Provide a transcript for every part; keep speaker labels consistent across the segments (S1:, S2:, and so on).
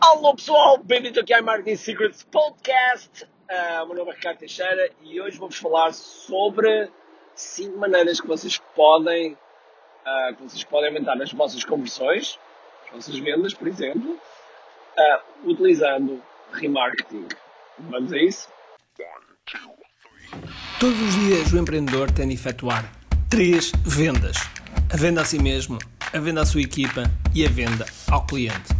S1: Alô pessoal, bem-vindo aqui ao Marketing Secrets Podcast. Uh, meu nome é Ricardo Teixeira e hoje vamos falar sobre 5 maneiras que vocês podem uh, que vocês podem aumentar as vossas conversões, as vossas vendas, por exemplo, uh, utilizando remarketing. Vamos a isso?
S2: Todos os dias o empreendedor tem de efetuar três vendas: a venda a si mesmo, a venda à sua equipa e a venda ao cliente.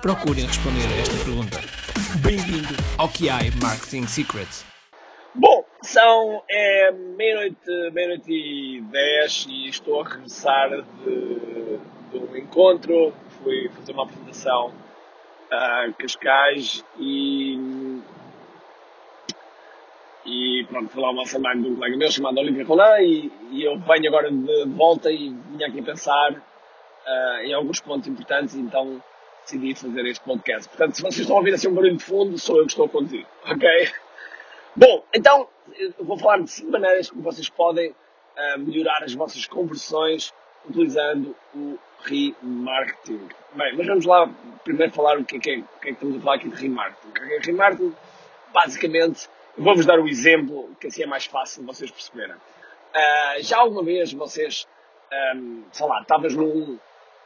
S2: procurem responder a esta pergunta. Bem-vindo ao QI Marketing Secrets.
S1: Bom, são é, meia-noite meia e dez e estou a regressar de, de um encontro. Fui fazer uma apresentação a Cascais e e pronto, fui lá uma semana de um colega meu chamado Olivia Roland e, e eu venho agora de, volta e vim aqui pensar uh, em alguns pontos importantes então decidi fazer este podcast. Portanto, se vocês estão a ouvir assim um barulho de fundo, sou eu que estou a conduzir, ok? Bom, então vou falar de cinco maneiras como vocês podem uh, melhorar as vossas conversões utilizando o remarketing. Bem, mas vamos lá primeiro falar o que é que, é, o que, é que estamos a falar aqui de remarketing. É, é remarketing? Basicamente, Vou-vos dar o exemplo, que assim é mais fácil de vocês perceberem. Uh, já alguma vez vocês, um, sei lá, estavas no,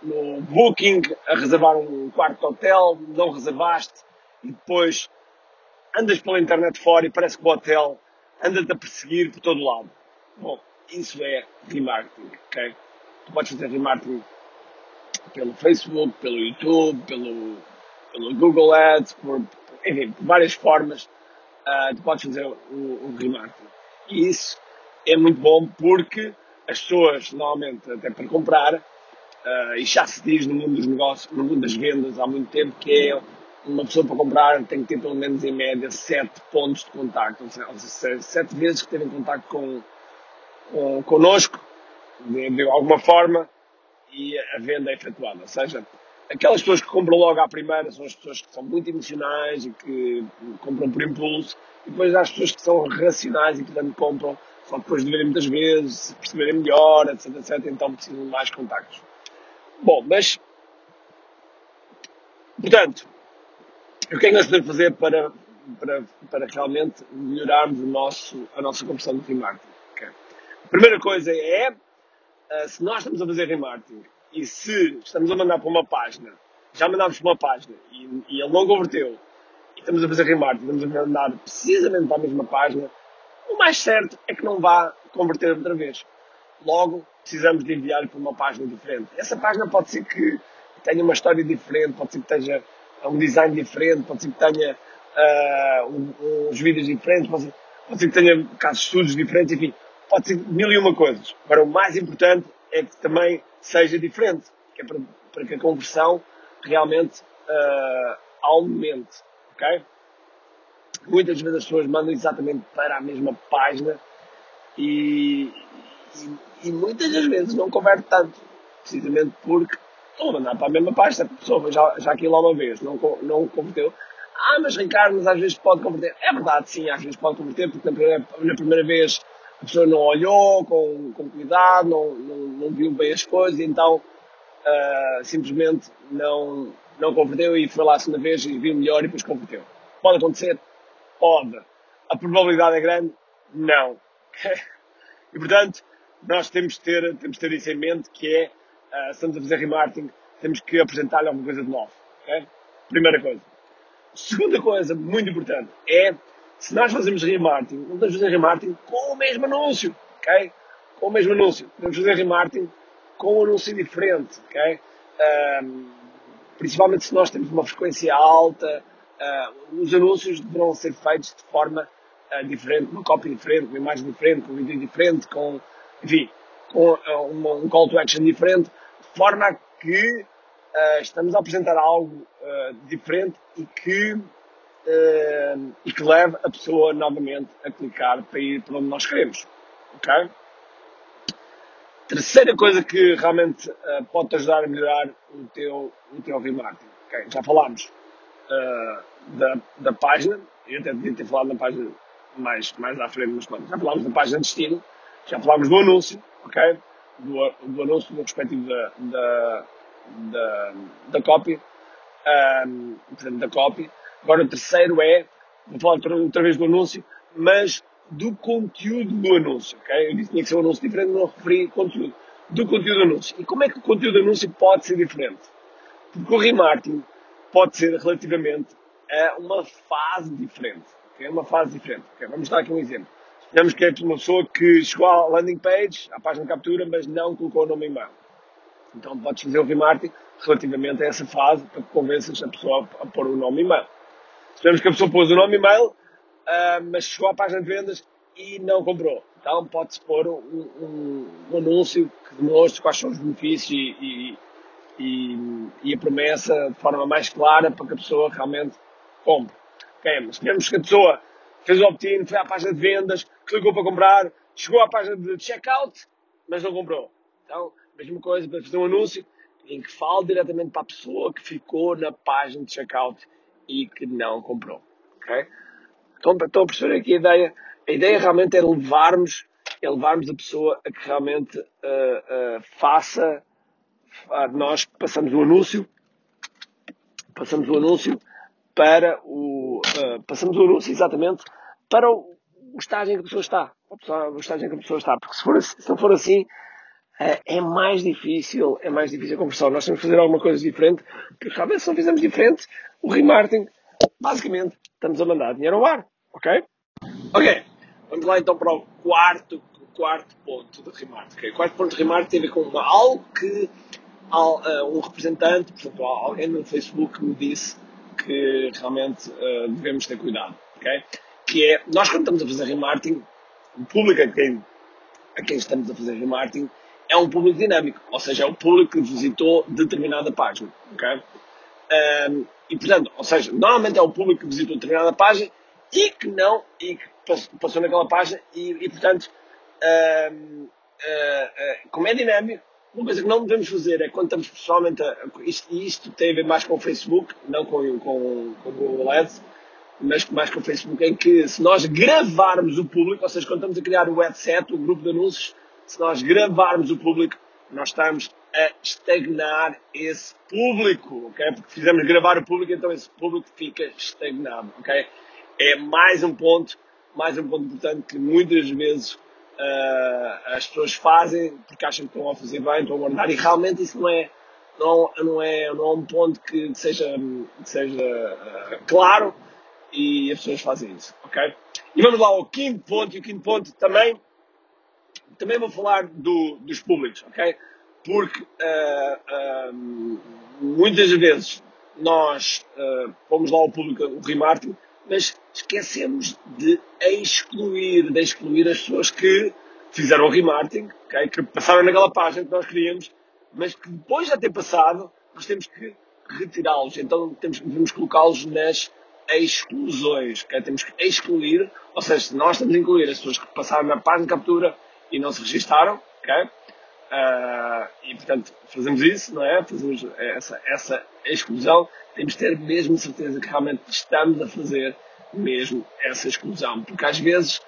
S1: no Booking a reservar um quarto de hotel, não reservaste, e depois andas pela internet fora e parece que o hotel anda-te a perseguir por todo lado. Bom, isso é remarketing, ok? Tu podes fazer remarketing pelo Facebook, pelo YouTube, pelo, pelo Google Ads, por, enfim, por várias formas uh, tu podes fazer o, o remarketing. E isso é muito bom porque as pessoas, normalmente, até para comprar, uh, e já se diz no mundo dos negócios, no mundo das vendas há muito tempo, que é uma pessoa para comprar tem que ter pelo menos em média 7 pontos de contacto, ou seja, 7 vezes que teve contacto com, com, connosco, de, de alguma forma, e a venda é efetuada. Ou seja, aquelas pessoas que compram logo à primeira são as pessoas que são muito emocionais e que compram por impulso, e depois há as pessoas que são racionais e que portanto compram só depois de verem muitas vezes, perceberem melhor, etc, etc, então precisam de mais contactos. Bom, mas, portanto, o que é que nós podemos fazer para, para, para realmente melhorarmos o nosso, a nossa conversão de remarketing? Okay. A primeira coisa é, eh, se nós estamos a fazer remarketing e se estamos a mandar para uma página, já mandámos para uma página e, e ele não converteu, e estamos a fazer remarketing, estamos a mandar precisamente para a mesma página, o mais certo é que não vá converter outra vez. Logo, precisamos de enviar para uma página diferente. Essa página pode ser que tenha uma história diferente, pode ser que tenha um design diferente, pode ser que tenha uh, um, uns vídeos diferentes, pode ser, pode ser que tenha casos de estudos diferentes, enfim, pode ser mil e uma coisas. Agora, o mais importante é que também seja diferente, que é para, para que a conversão realmente uh, aumente, ok? Muitas vezes as pessoas mandam exatamente para a mesma página e, e, e muitas das vezes não converte tanto, precisamente porque estão a mandar para a mesma página, a pessoa já, já aquilo uma vez, não, não converteu. Ah, mas Ricardo, mas às vezes pode converter. É verdade, sim, às vezes pode converter, porque na primeira, na primeira vez a pessoa não olhou com, com cuidado, não, não, não viu bem as coisas, então uh, simplesmente não, não converteu e foi lá a segunda vez e viu melhor e depois converteu. Pode acontecer? Pode. A probabilidade é grande? Não. e portanto, nós temos de ter, temos ter isso em mente que é, uh, estamos a fazer remarketing, temos que apresentar-lhe alguma coisa de novo. Okay? Primeira coisa. Segunda coisa, muito importante, é se nós fazemos remarketing, não podemos fazer remarketing com o mesmo anúncio, ok? Com o mesmo anúncio. Podemos fazer remarketing com um anúncio diferente, ok? Um, principalmente se nós temos uma frequência alta, uh, os anúncios deverão ser feitos de forma uh, diferente, uma cópia diferente, uma imagem diferente, com um vídeo diferente, com, enfim, uh, uma, um call to action diferente, de forma a que estamos a apresentar algo uh, diferente e que, uh, e que leve a pessoa novamente a clicar para ir para onde nós queremos. Ok? Terceira coisa que realmente uh, pode te ajudar a melhorar o teu, o teu remarketing. Okay? Já falámos da, da página, eu até podia ter falado na página mais, mais à frente, mas pronto, já falámos da página de destino, já falámos do anúncio, ok? Do, do anúncio no respectivo da, da, da, da copy, um, portanto, da copy. Agora o terceiro é, vou falar outra, vez do anúncio, mas do conteúdo do anúncio, ok? Eu disse que tinha que ser um anúncio diferente, não referi conteúdo. Do conteúdo do anúncio. E como é que o conteúdo do anúncio pode ser diferente? Porque o remarketing pode ser relativamente a uma fase diferente. Okay? Uma fase diferente. Vamos dar aqui um exemplo. Digamos que é uma pessoa que chegou à landing page, à página de captura, mas não colocou o nome e-mail. Então podes fazer o remarketing relativamente a essa fase para que convenças a pessoa a pôr o nome e-mail. Sabemos que a pessoa pôs o nome e-mail, uh, mas chegou à página de vendas e não comprou. Então pode-se pôr um, um, um, anúncio que demonstre quais são os benefícios e, e, e, a promessa de forma mais clara para que a pessoa realmente compre. Okay, mas sabemos que a pessoa fez o opt-in, foi à página de vendas, clicou para comprar, chegou à página de checkout, mas não comprou. Então, mesma coisa para fazer um anúncio em que fale diretamente para a pessoa que ficou na página de checkout e que não comprou. Okay? Então, estão a perceber aqui a ideia? A ideia realmente é levarmos, é levarmos a pessoa a que realmente uh, uh, faça, uh, nós passamos o anúncio, passamos o anúncio para o, passamos o anúncio exatamente para o, o estágio em que a pessoa está. O estágio em que a pessoa está. Porque se, for, se não for assim, é mais difícil, é mais difícil a conversão. Nós temos que fazer alguma coisa diferente, porque realmente se não fizermos diferente, o remarketing, basicamente, estamos a mandar dinheiro ao ar, ok? Ok, vamos lá então para o quarto, quarto ponto de remarketing. Okay? O quarto ponto de remarketing tem a ver com algo que um representante, portanto, alguém no Facebook me disse que realmente uh, devemos ter cuidado, ok? Que é, nós quando estamos a fazer remarketing, o público a quem, a quem estamos a fazer remarketing é um público dinâmico, ou seja, é o público que visitou determinada página, ok? Um, e portanto, ou seja, normalmente é o público que visitou determinada página e que não, e que passou naquela página e, e portanto, um, uh, uh, como é dinâmico, uma coisa que não devemos fazer é quando estamos pessoalmente a, isto, isto tem a ver mais com o Facebook, não com, com, com o Google Ads, mas mais com o Facebook, em que se nós gravarmos o público, ou seja, quando estamos a criar o headset, o grupo de anúncios, se nós gravarmos o público, nós estamos a estagnar esse público, ok? Porque fizemos gravar o público, então esse público fica estagnado, ok? É mais um ponto, mais um ponto importante que muitas vezes uh, as pessoas fazem porque acham que estão a fazer bem, estão a guardar e realmente isso não é, não, não é, não é um ponto que seja, que seja uh, claro e as pessoas fazem isso, ok? E vamos lá ao quinto ponto, e o quinto ponto também, também vou falar do, dos públicos, ok? Porque uh, muitas vezes nós pomos lá o público, o remarketing, mas esquecemos de excluir, de excluir as pessoas que fizeram o remarketing, okay? que passaram naquela página que nós queríamos, mas que depois de ter passado, nós temos que retirá-los. Então temos, devemos colocá-los nas exclusões. Okay? Temos que excluir, ou seja, se nós estamos a incluir as pessoas que passaram na página de captura e não se registaram, okay? Uh, e portanto fazemos isso, não é? Fazemos essa, essa exclusão temos de ter mesmo certeza que realmente estamos a fazer mesmo essa exclusão. Porque às vezes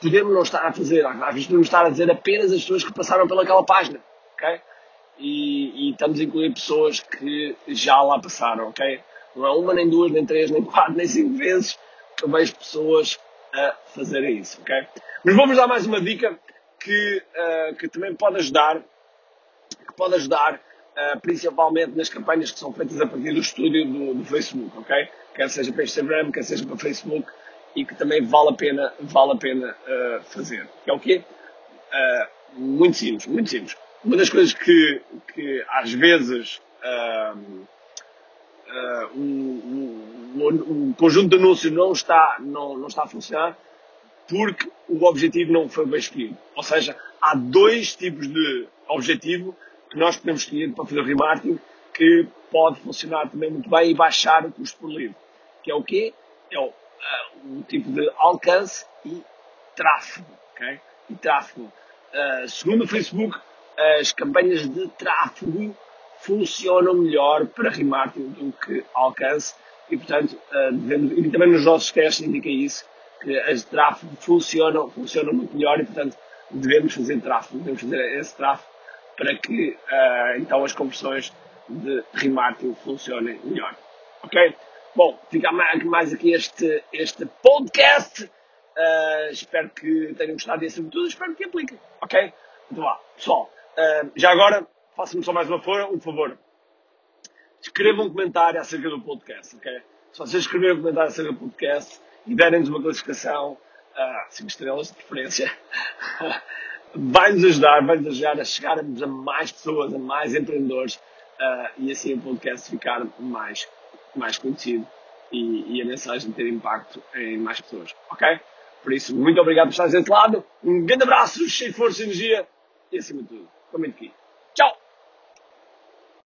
S1: podemos não estar a fazer, às vezes podemos estar a dizer apenas as pessoas que passaram pelaquela página, ok? E, e estamos a incluir pessoas que já lá passaram, ok? Não é uma, nem duas, nem três, nem quatro, nem cinco vezes que eu vejo pessoas a fazerem isso, ok? Mas vamos dar mais uma dica que, uh, que também pode ajudar, que pode ajudar uh, principalmente nas campanhas que são feitas a partir do estúdio do, do, Facebook, ok? Quer seja para Instagram, quer seja para Facebook e que também vale a pena, vale a pena uh, fazer. Que é o quê? Uh, muito simples, muito simples. Uma das coisas que, que às vezes o, o, o, conjunto de anúncios não está, não, não está a funcionar porque o objetivo não foi bem escolhido. Ou seja, há dois tipos de objetivo que nós podemos escolher para fazer remarketing que pode funcionar também muito bem e baixar o custo por livro. Que é o quê? É o, uh, o tipo de alcance e tráfego. Okay? E tráfego. Uh, segundo o Facebook, as campanhas de tráfego funcionam melhor para remarketing do que alcance e, portanto, uh, devemos, e também nos nossos testes indica isso, que as de tráfego funcionam, funcionam muito melhor e, portanto, devemos fazer tráfego, devemos fazer esse tráfego para que, uh, então, as conversões de remarketing funcionem melhor. Ok? Bom, fica mais aqui este, este podcast. Uh, espero que tenham gostado e, tudo espero que apliquem. Ok? Então vá, pessoal. Uh, já agora, façam-me só mais uma fora, um favor. Escrevam um comentário acerca do podcast, ok? Se vocês escreverem um comentário acerca do podcast e derem-nos uma classificação, 5 uh, estrelas de preferência, vai-nos ajudar, vai-nos ajudar a chegarmos a mais pessoas, a mais empreendedores uh, e assim o podcast ficar mais, mais conhecido e, e, a mensagem ter impacto em mais pessoas, ok? Por isso, muito obrigado por estar desse lado, um grande abraço, cheio de força e energia e acima de tudo, comente aqui.